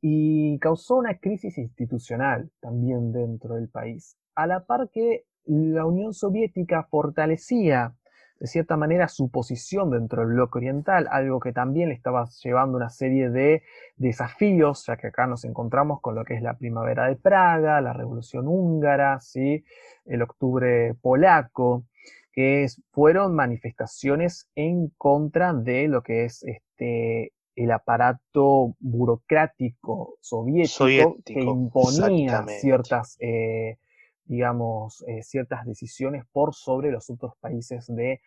y causó una crisis institucional también dentro del país, a la par que la Unión Soviética fortalecía de cierta manera su posición dentro del bloque oriental, algo que también le estaba llevando una serie de desafíos, ya que acá nos encontramos con lo que es la primavera de Praga, la revolución húngara, ¿sí? el octubre polaco, que fueron manifestaciones en contra de lo que es este, el aparato burocrático soviético, que imponía ciertas, eh, digamos, eh, ciertas decisiones por sobre los otros países de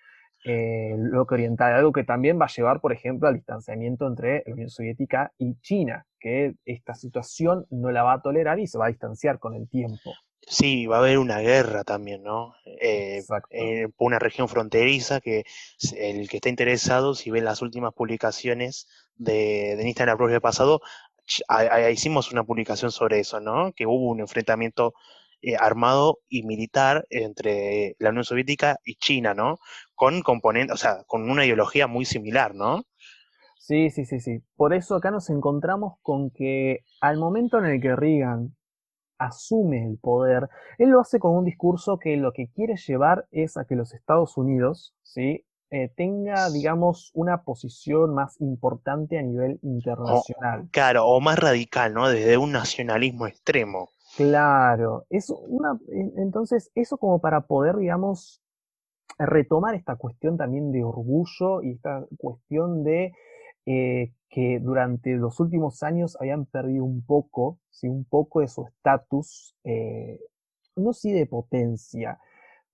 eh, bloque oriental, algo que también va a llevar, por ejemplo, al distanciamiento entre la Unión Soviética y China, que esta situación no la va a tolerar y se va a distanciar con el tiempo. Sí, va a haber una guerra también, ¿no? Eh, eh una región fronteriza que el que está interesado, si ve las últimas publicaciones de, de Instagram el pasado, hicimos una publicación sobre eso, ¿no? Que hubo un enfrentamiento eh, armado y militar entre la Unión Soviética y China, ¿no? Con componentes, o sea, con una ideología muy similar, ¿no? Sí, sí, sí, sí. Por eso acá nos encontramos con que al momento en el que Reagan asume el poder, él lo hace con un discurso que lo que quiere llevar es a que los Estados Unidos, ¿sí? Eh, tenga, digamos, una posición más importante a nivel internacional. claro, o más radical, ¿no? Desde un nacionalismo extremo. Claro, es una, entonces eso como para poder, digamos, retomar esta cuestión también de orgullo y esta cuestión de eh, que durante los últimos años habían perdido un poco, ¿sí? un poco de su estatus, eh, no sí de potencia,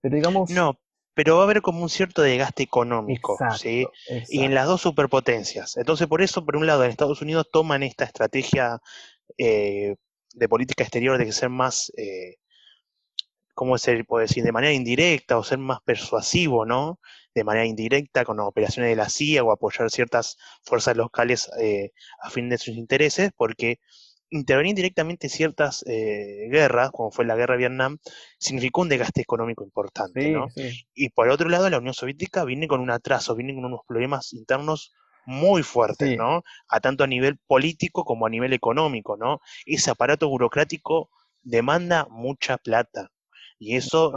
pero digamos... No, pero va a haber como un cierto desgaste económico, ¿sí? Y en las dos superpotencias. Entonces, por eso, por un lado, en Estados Unidos toman esta estrategia eh, de política exterior de ser más, eh, ¿cómo se puede decir? De manera indirecta o ser más persuasivo, ¿no? de manera indirecta con operaciones de la CIA o apoyar ciertas fuerzas locales eh, a fin de sus intereses, porque intervenir directamente en ciertas eh, guerras, como fue la guerra de Vietnam, significó un desgaste económico importante. ¿no? Y por otro lado, la Unión Soviética viene con un atraso, viene con unos problemas internos muy fuertes, ¿no? A tanto a nivel político como a nivel económico, ¿no? Ese aparato burocrático demanda mucha plata. Y eso,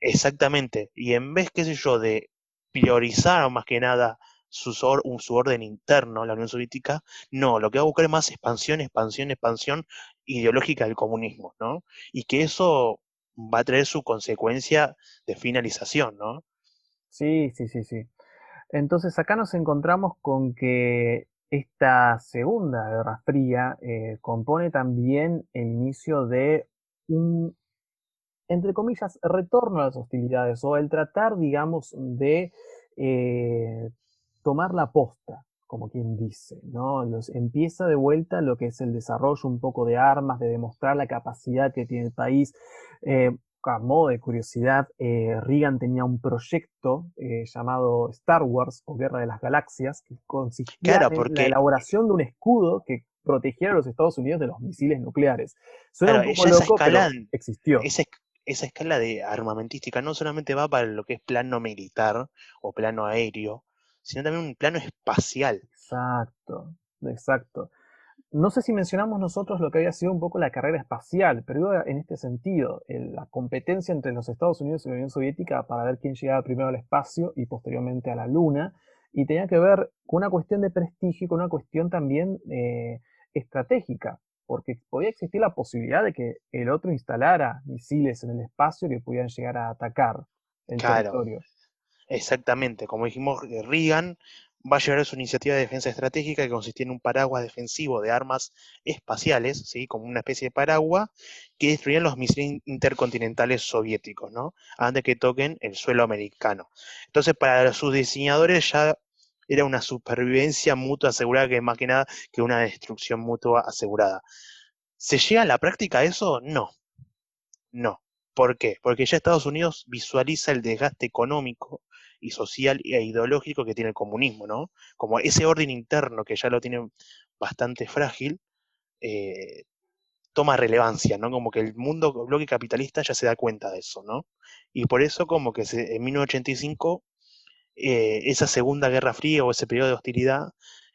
Exactamente. Y en vez, qué sé yo, de priorizar más que nada su, orden interno, la Unión Soviética, no, lo que va a buscar es más expansión, expansión, expansión ideológica del comunismo, ¿no? Y que eso va a traer su consecuencia de finalización, ¿no? Sí, sí, sí, sí. Entonces acá nos encontramos con que esta segunda guerra fría eh, compone también el inicio de un entre comillas, retorno a las hostilidades o el tratar, digamos, de eh, tomar la posta, como quien dice, ¿no? Los, empieza de vuelta lo que es el desarrollo un poco de armas, de demostrar la capacidad que tiene el país. Eh, a modo de curiosidad, eh, Reagan tenía un proyecto llamado Star Wars o Guerra de las Galaxias, que consistía en la elaboración de un escudo que protegiera a los Estados Unidos de los misiles nucleares. Suena un poco loco, pero existió esa escala de armamentística no solamente va para lo que es plano militar o plano aéreo, sino también un plano espacial. Exacto, exacto. No sé si mencionamos nosotros lo que había sido un poco la carrera espacial, pero iba en este sentido, la competencia entre los Estados Unidos y la Unión Soviética para ver quién llegaba primero al espacio y posteriormente a la Luna, y tenía que ver con una cuestión de prestigio y con una cuestión también eh, estratégica porque podía existir la posibilidad de que el otro instalara misiles en el espacio que pudieran llegar a atacar el territorio. Exactamente, como dijimos, eh, Reagan va a llevar su iniciativa de defensa estratégica que consistía en un paraguas defensivo de armas espaciales, ¿sí? como una especie de paraguas, que destruían los misiles intercontinentales soviéticos, ¿no? antes que toquen el suelo americano. Entonces, para sus diseñadores ya era una supervivencia mutua asegurada que más que nada que una destrucción mutua asegurada. ¿Se llega a la práctica eso? No. No. ¿Por qué? Porque ya Estados Unidos visualiza el desgaste económico y social e ideológico que tiene el comunismo, ¿no? Como ese orden interno que ya lo tiene bastante frágil, eh, toma relevancia, ¿no? Como que el mundo bloque capitalista ya se da cuenta de eso, ¿no? Y por eso como que en 1985 eh, esa segunda guerra fría o ese periodo de hostilidad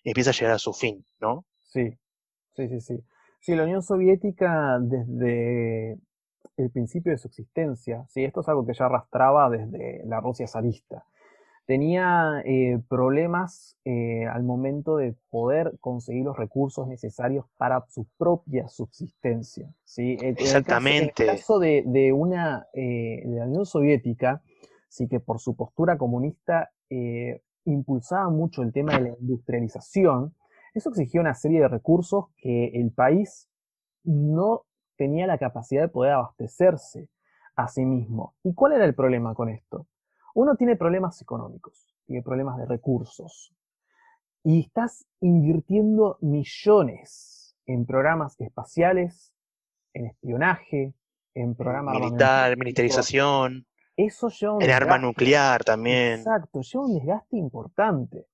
empieza a llegar a su fin, ¿no? Sí, sí, sí, sí. Sí, la Unión Soviética desde el principio de su existencia, sí, esto es algo que ya arrastraba desde la Rusia zarista tenía eh, problemas eh, al momento de poder conseguir los recursos necesarios para su propia subsistencia. ¿sí? Exactamente. En el caso, de, una, eh, de la Unión Soviética, sí que por su postura comunista impulsaba mucho el tema de la industrialización, eso exigía una serie de recursos que el país no tenía la capacidad de poder abastecerse a sí mismo. ¿Y cuál era el problema con esto? Uno tiene problemas económicos, tiene problemas de recursos, y estás invirtiendo millones en programas espaciales, en espionaje, en programas militar, militarización, eso en arma nuclear también. Exacto, lleva un desgaste importante.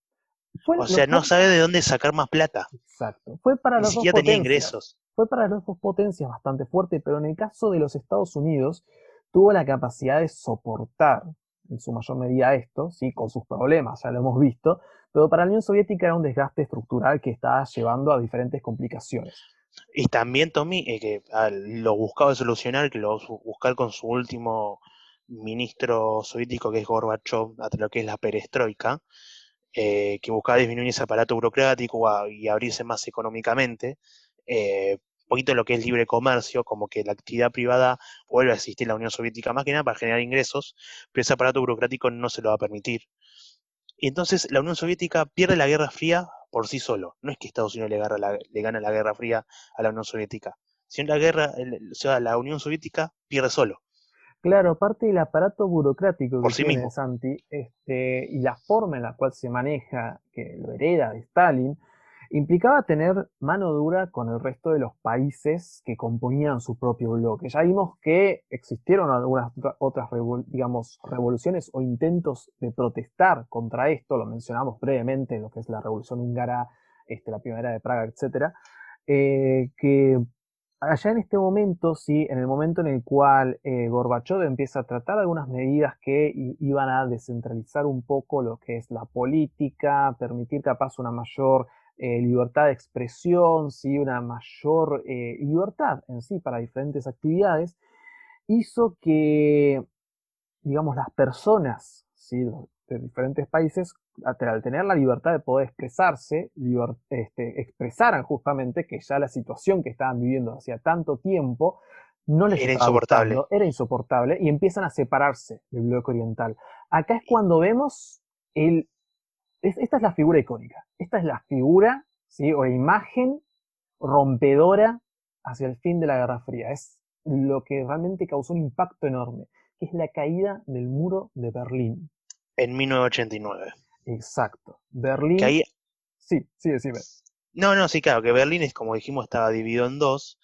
o sea, no sabe de dónde sacar más plata. Exacto. Fue para Ni siquiera tenía ingresos. Fue para las dos potencias bastante fuerte, pero en el caso de los Estados Unidos tuvo la capacidad de soportar en su mayor medida esto, ¿sí? con sus problemas, ya lo hemos visto, pero para la Unión Soviética era un desgaste estructural que estaba llevando a diferentes complicaciones. Y también, Tommy, eh, que lo buscaba solucionar, que lo buscar con su último ministro soviético, que es Gorbachev, a lo que es la perestroika, eh, que buscaba disminuir ese aparato burocrático y abrirse más económicamente, eh, poquito lo que es libre comercio, como que la actividad privada vuelve a existir en la Unión Soviética más que nada para generar ingresos, pero ese aparato burocrático no se lo va a permitir. Y entonces la Unión Soviética pierde la Guerra Fría por sí solo. No es que Estados Unidos le, la, le gana la Guerra Fría a la Unión Soviética, sino la guerra, o sea, la Unión Soviética pierde solo. Claro, aparte del aparato burocrático que tiene Santi, este, y la forma en la cual se maneja, que lo hereda de Stalin, implicaba tener mano dura con el resto de los países que componían su propio bloque. Ya vimos que existieron algunas otras digamos, revoluciones o intentos de protestar contra esto, lo mencionamos brevemente, lo que es la revolución húngara, este, la primavera de Praga, etc. Eh, que allá en este momento, sí, en el momento en el cual eh, Gorbachev empieza a tratar algunas medidas que iban a descentralizar un poco lo que es la política, permitir capaz una mayor eh, libertad de expresión, ¿sí? una mayor eh, libertad en sí para diferentes actividades, hizo que, digamos, las personas ¿sí? de diferentes países, al tener la libertad de poder expresarse, este, expresaran justamente que ya la situación que estaban viviendo hacía tanto tiempo no les era insoportable. era insoportable y empiezan a separarse del bloque oriental. Acá es cuando vemos el esta es la figura icónica. Esta es la figura, ¿sí? o la imagen rompedora hacia el fin de la Guerra Fría. Es lo que realmente causó un impacto enorme, que es la caída del muro de Berlín. En 1989. Exacto. Berlín. Sí, sí, decime. No, no, sí, claro, que Berlín es como dijimos, estaba dividido en dos.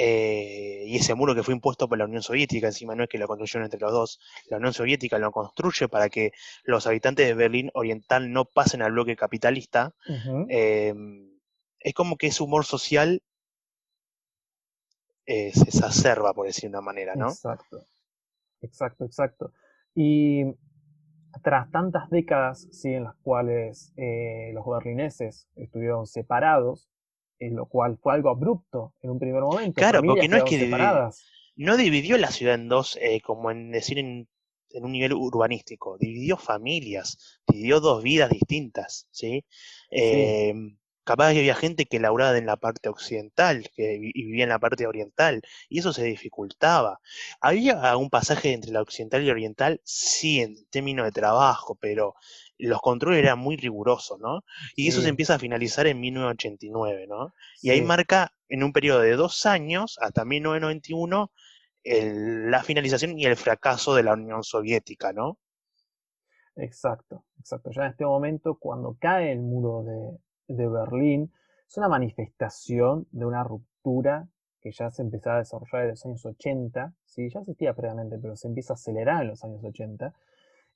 Eh, y ese muro que fue impuesto por la Unión Soviética, encima no es que lo construyeron entre los dos, la Unión Soviética lo construye para que los habitantes de Berlín Oriental no pasen al bloque capitalista, em, es como que ese humor social eh, se exacerba, por decir de una manera, ¿no? Exacto, exacto, exacto. Y tras tantas décadas ¿sí? en las cuales eh, los berlineses estuvieron separados, en lo cual fue algo abrupto en un primer momento. Claro, porque no es que no dividió la ciudad en dos, eh, como en decir en, un nivel urbanístico, dividió familias, dividió dos vidas distintas, ¿sí? Em, capaz que había gente que laburaba en la parte occidental que y vivía en la parte oriental, y eso se dificultaba. Había un pasaje entre la occidental y la oriental, sí, en términos de trabajo, pero los controles eran muy rigurosos, ¿no? Y eso se empieza a finalizar en 1989, ¿no? Y ahí marca en un periodo de dos años, hasta 1991, la finalización y el fracaso de la Unión Soviética, ¿no? Exacto, exacto. Ya en este momento, cuando cae el muro de, de Berlín, es una manifestación de una ruptura que ya se empezaba a desarrollar en los años 80, ¿sí? ya existía previamente, pero se empieza a acelerar en los años 80,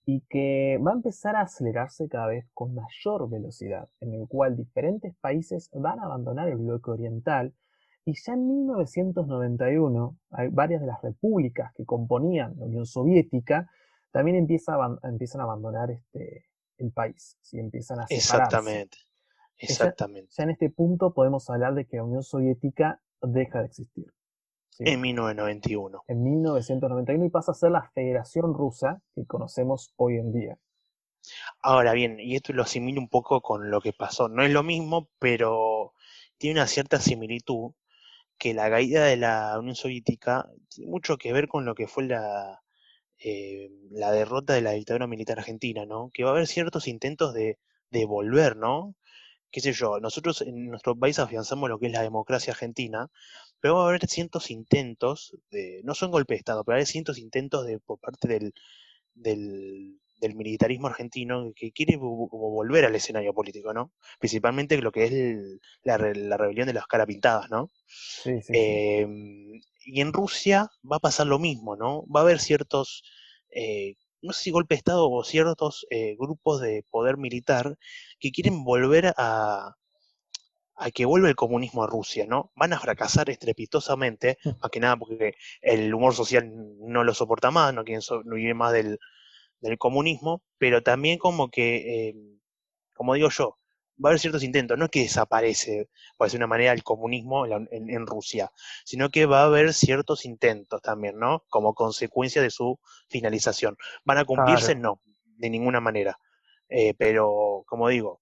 y que va a empezar a acelerarse cada vez con mayor velocidad, en el cual diferentes países van a abandonar el bloque oriental, y ya en 1991 hay varias de las repúblicas que componían la Unión Soviética también empieza empiezan a abandonar este, el país, ¿sí? empiezan a separarse. Exactamente, exactamente. Ya, en este punto podemos hablar de que la Unión Soviética deja de existir. En 1991. En 1991 y pasa a ser la Federación Rusa que conocemos hoy en día. Ahora bien, y esto lo asimilo un poco con lo que pasó. No es lo mismo, pero tiene una cierta similitud que la caída de la Unión Soviética tiene mucho que ver con lo que fue la, eh, la derrota de la dictadura militar argentina, ¿no? Que va a haber ciertos intentos de, de volver, ¿no? Qué sé yo, nosotros en nuestro país afianzamos lo que es la democracia argentina, pero va a haber cientos intentos, de, no son golpes de Estado, pero hay cientos intentos de, por parte del, del, militarismo argentino que quiere como volver al escenario político, ¿no? Principalmente lo que es la, rebelión de las caras pintadas, ¿no? Sí, sí, em, y en Rusia va a pasar lo mismo, ¿no? Va a haber ciertos, eh, no sé si golpe de Estado o ciertos eh, grupos de poder militar que quieren volver a, a que vuelva el comunismo a Rusia, ¿no? Van a fracasar estrepitosamente, mm. más que nada porque el humor social no lo soporta más, no quieren no más del, comunismo, pero también como que, em, como digo yo, va a haber ciertos intentos, no es que desaparece, por decir una manera, el comunismo en, Rusia, sino que va a haber ciertos intentos también, ¿no? Como consecuencia de su finalización. ¿Van a cumplirse? No, de ninguna manera. Eh, pero, como digo,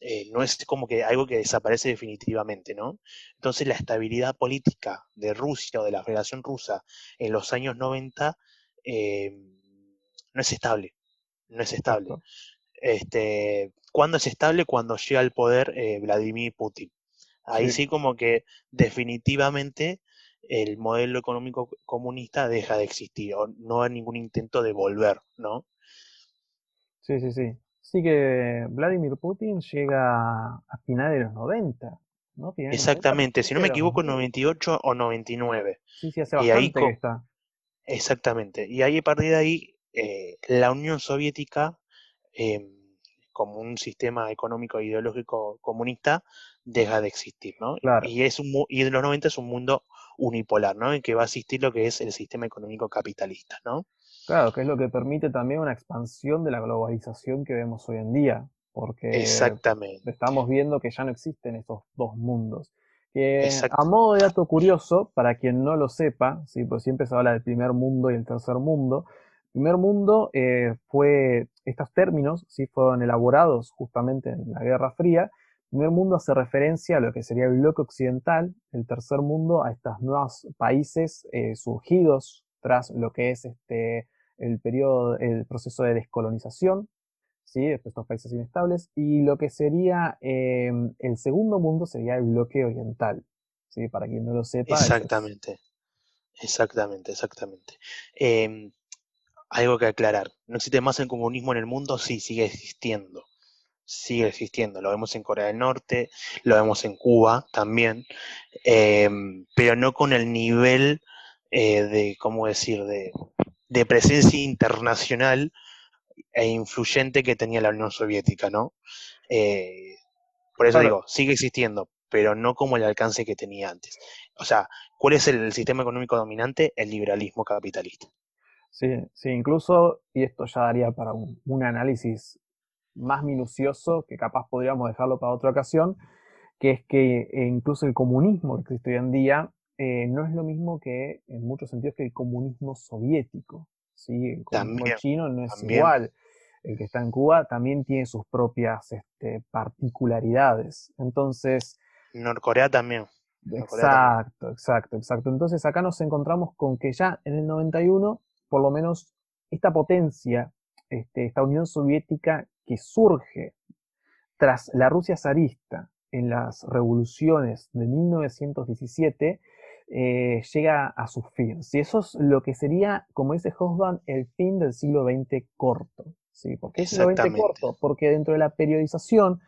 eh, no es como que algo que desaparece definitivamente, ¿no? Entonces la estabilidad política de Rusia o de la Federación Rusa en los años 90 eh, no es estable, no es estable. Este, ¿Cuándo es estable? Cuando llega al poder eh, Vladimir Putin. Ahí sí. como que definitivamente el modelo económico comunista deja de existir o no hay ningún intento de volver, ¿no? Sí, sí, sí. Sí que Vladimir Putin llega a finales de los 90, ¿no? Exactamente, si no me equivoco, 98 o 99. Sí, sí, hace bastante que está. Exactamente. Y ahí a partir de ahí, eh, la Unión Soviética em, como un sistema económico e ideológico comunista deja de existir, ¿no? Y, es un, y en los 90 es un mundo unipolar, ¿no? En que va a existir lo que es el sistema económico capitalista, ¿no? Claro, que es lo que permite también una expansión de la globalización que vemos hoy en día, porque Exactamente. estamos viendo que ya no existen estos dos mundos. Que a modo de dato curioso, para quien no lo sepa, ¿sí? pues siempre se habla del primer mundo y el tercer mundo, primer mundo eh, fue, estos términos ¿sí? fueron elaborados justamente en la Guerra Fría. El primer mundo hace referencia a lo que sería el bloque occidental, el tercer mundo a estos nuevos países eh, surgidos tras lo que es este, el periodo, el proceso de descolonización, ¿sí? estos países inestables, y lo que sería em, el segundo mundo sería el bloque oriental, ¿sí? para quien no lo sepa. Exactamente, exactamente, exactamente. Em, algo que aclarar. ¿No existe más el comunismo en el mundo? Sí, sigue existiendo. Sigue existiendo. Lo vemos en Corea del Norte, lo vemos en Cuba también, em, pero no con el nivel eh, de, ¿cómo decir?, de, presencia internacional e influyente que tenía la Unión Soviética, ¿no? Eh, por eso digo, sigue existiendo, pero no como el alcance que tenía antes. O sea, ¿cuál es el sistema económico dominante? El liberalismo capitalista. Sí, sí, incluso, y esto ya daría para un, análisis más minucioso, que capaz podríamos dejarlo para otra ocasión, que es que eh, incluso el comunismo que existe hoy en día eh, no es lo mismo que, en muchos sentidos, que el comunismo soviético. ¿sí? El comunismo chino no es igual. El que está en Cuba también tiene sus propias este, particularidades. Entonces... Norcorea también. exacto, exacto, exacto. Entonces acá nos encontramos con que ya en el 91 por lo menos esta potencia, este, esta Unión Soviética que surge tras la Rusia zarista en las revoluciones de 1917, eh, llega a su fin. Si eso es lo que sería, como dice Hobsbawm, el fin del siglo XX corto. ¿sí? ¿Por qué siglo XX corto? Porque dentro de la periodización,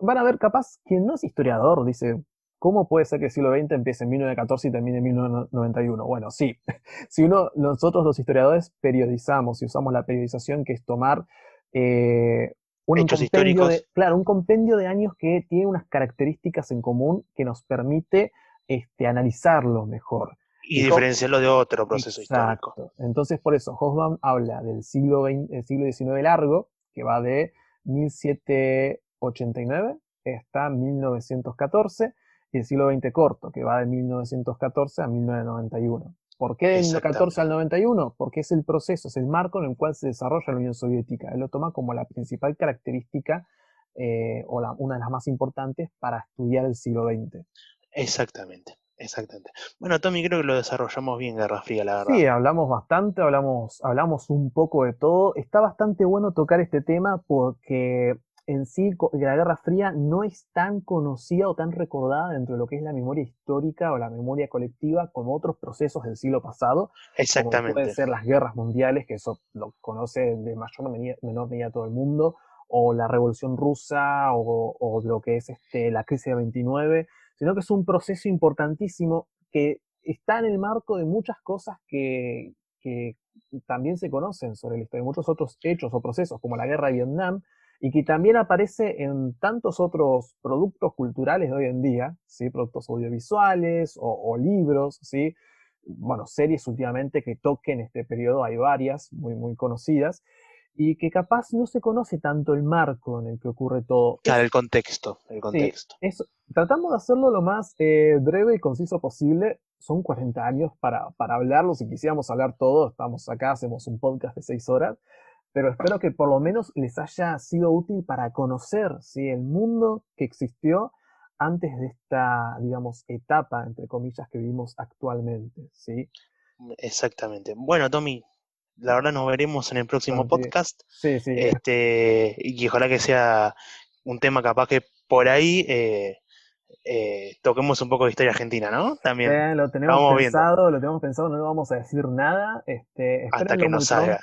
van a ver capaz quien no es historiador, dice, ¿cómo puede ser que el siglo XX empiece en 1914 y termine en 1991? Bueno, sí, si uno, nosotros los historiadores periodizamos y usamos la periodización, que es tomar eh, un Hechos históricos. De, claro, un compendio de años que tiene unas características en común que nos permite este, analizarlo mejor. Y, diferenciarlo de otro proceso histórico. Entonces, por eso, Hoffman habla del siglo, XX, siglo XIX largo, que va de 1789 hasta 1914, y el siglo XX corto, que va de 1914 a 1991. ¿Por qué del 14 al 91? Porque es el proceso, es el marco en el cual se desarrolla la Unión Soviética. Él lo toma como la principal característica eh, o una de las más importantes para estudiar el siglo XX. Exactamente, exactamente. Bueno, Tommy, creo que lo desarrollamos bien, Guerra Fría, la verdad. Sí, hablamos bastante, hablamos, hablamos un poco de todo. Está bastante bueno tocar este tema porque en sí la Guerra Fría no es tan conocida o tan recordada dentro de lo que es la memoria histórica o la memoria colectiva como otros procesos del siglo pasado. Exactamente. pueden ser las guerras mundiales, que eso lo conoce de mayor o menor medida todo el mundo, o la Revolución Rusa, o, lo que es este, la crisis de 29, sino que es un proceso importantísimo que está en el marco de muchas cosas que, también se conocen sobre la historia, muchos otros hechos o procesos, como la guerra de Vietnam, y que también aparece en tantos otros productos culturales de hoy en día, ¿sí? productos audiovisuales o, libros, ¿sí? bueno, series últimamente que toquen este periodo, hay varias muy, muy conocidas, y que capaz no se conoce tanto el marco en el que ocurre todo. Claro, el contexto, el contexto. tratamos de hacerlo lo más eh, breve y conciso posible. Son 40 años para, para hablarlo. Si quisiéramos hablar todo, estamos acá, hacemos un podcast de 6 horas pero espero que por lo menos les haya sido útil para conocer ¿sí? el mundo que existió antes de esta, digamos, etapa, entre comillas, que vivimos actualmente, ¿sí? Exactamente. Bueno, Tommy, la verdad nos veremos en el próximo podcast. Sí, sí. Este, y ojalá que sea un tema capaz que por ahí eh, eh, toquemos un poco de historia argentina, ¿no? También. lo tenemos pensado, lo tenemos pensado, no vamos a decir nada. Este, Hasta que nos salga.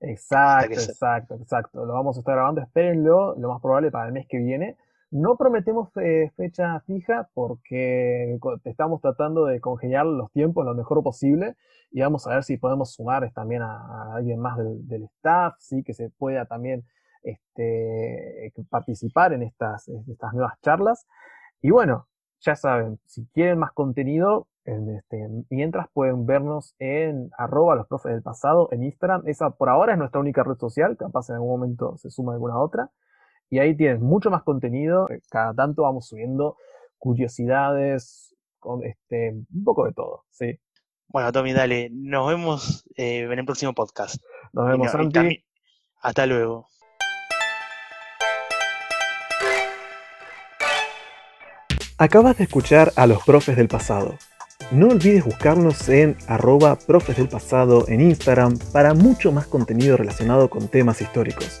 Exacto, exacto, exacto. Lo vamos a estar grabando, espérenlo, lo más probable para el mes que viene. No prometemos eh, fecha fija porque estamos tratando de congelar los tiempos lo mejor posible y vamos a ver si podemos sumar también a, alguien más del, staff, ¿sí? que se pueda también este, participar en estas, estas nuevas charlas. Y bueno, ya saben, si quieren más contenido, este, mientras pueden vernos en arroba los profes del pasado en Instagram. Esa por ahora es nuestra única red social, capaz en algún momento se suma alguna otra. Y ahí tienen mucho más contenido. Eh, cada tanto vamos subiendo curiosidades, con este, un poco de todo, ¿sí? Bueno, Tommy, dale. Nos vemos eh, en el próximo podcast. Nos vemos, Santi. Hasta luego. Acabas de escuchar a los profes del pasado no olvides buscarnos en arroba profes del pasado en Instagram para mucho más contenido relacionado con temas históricos.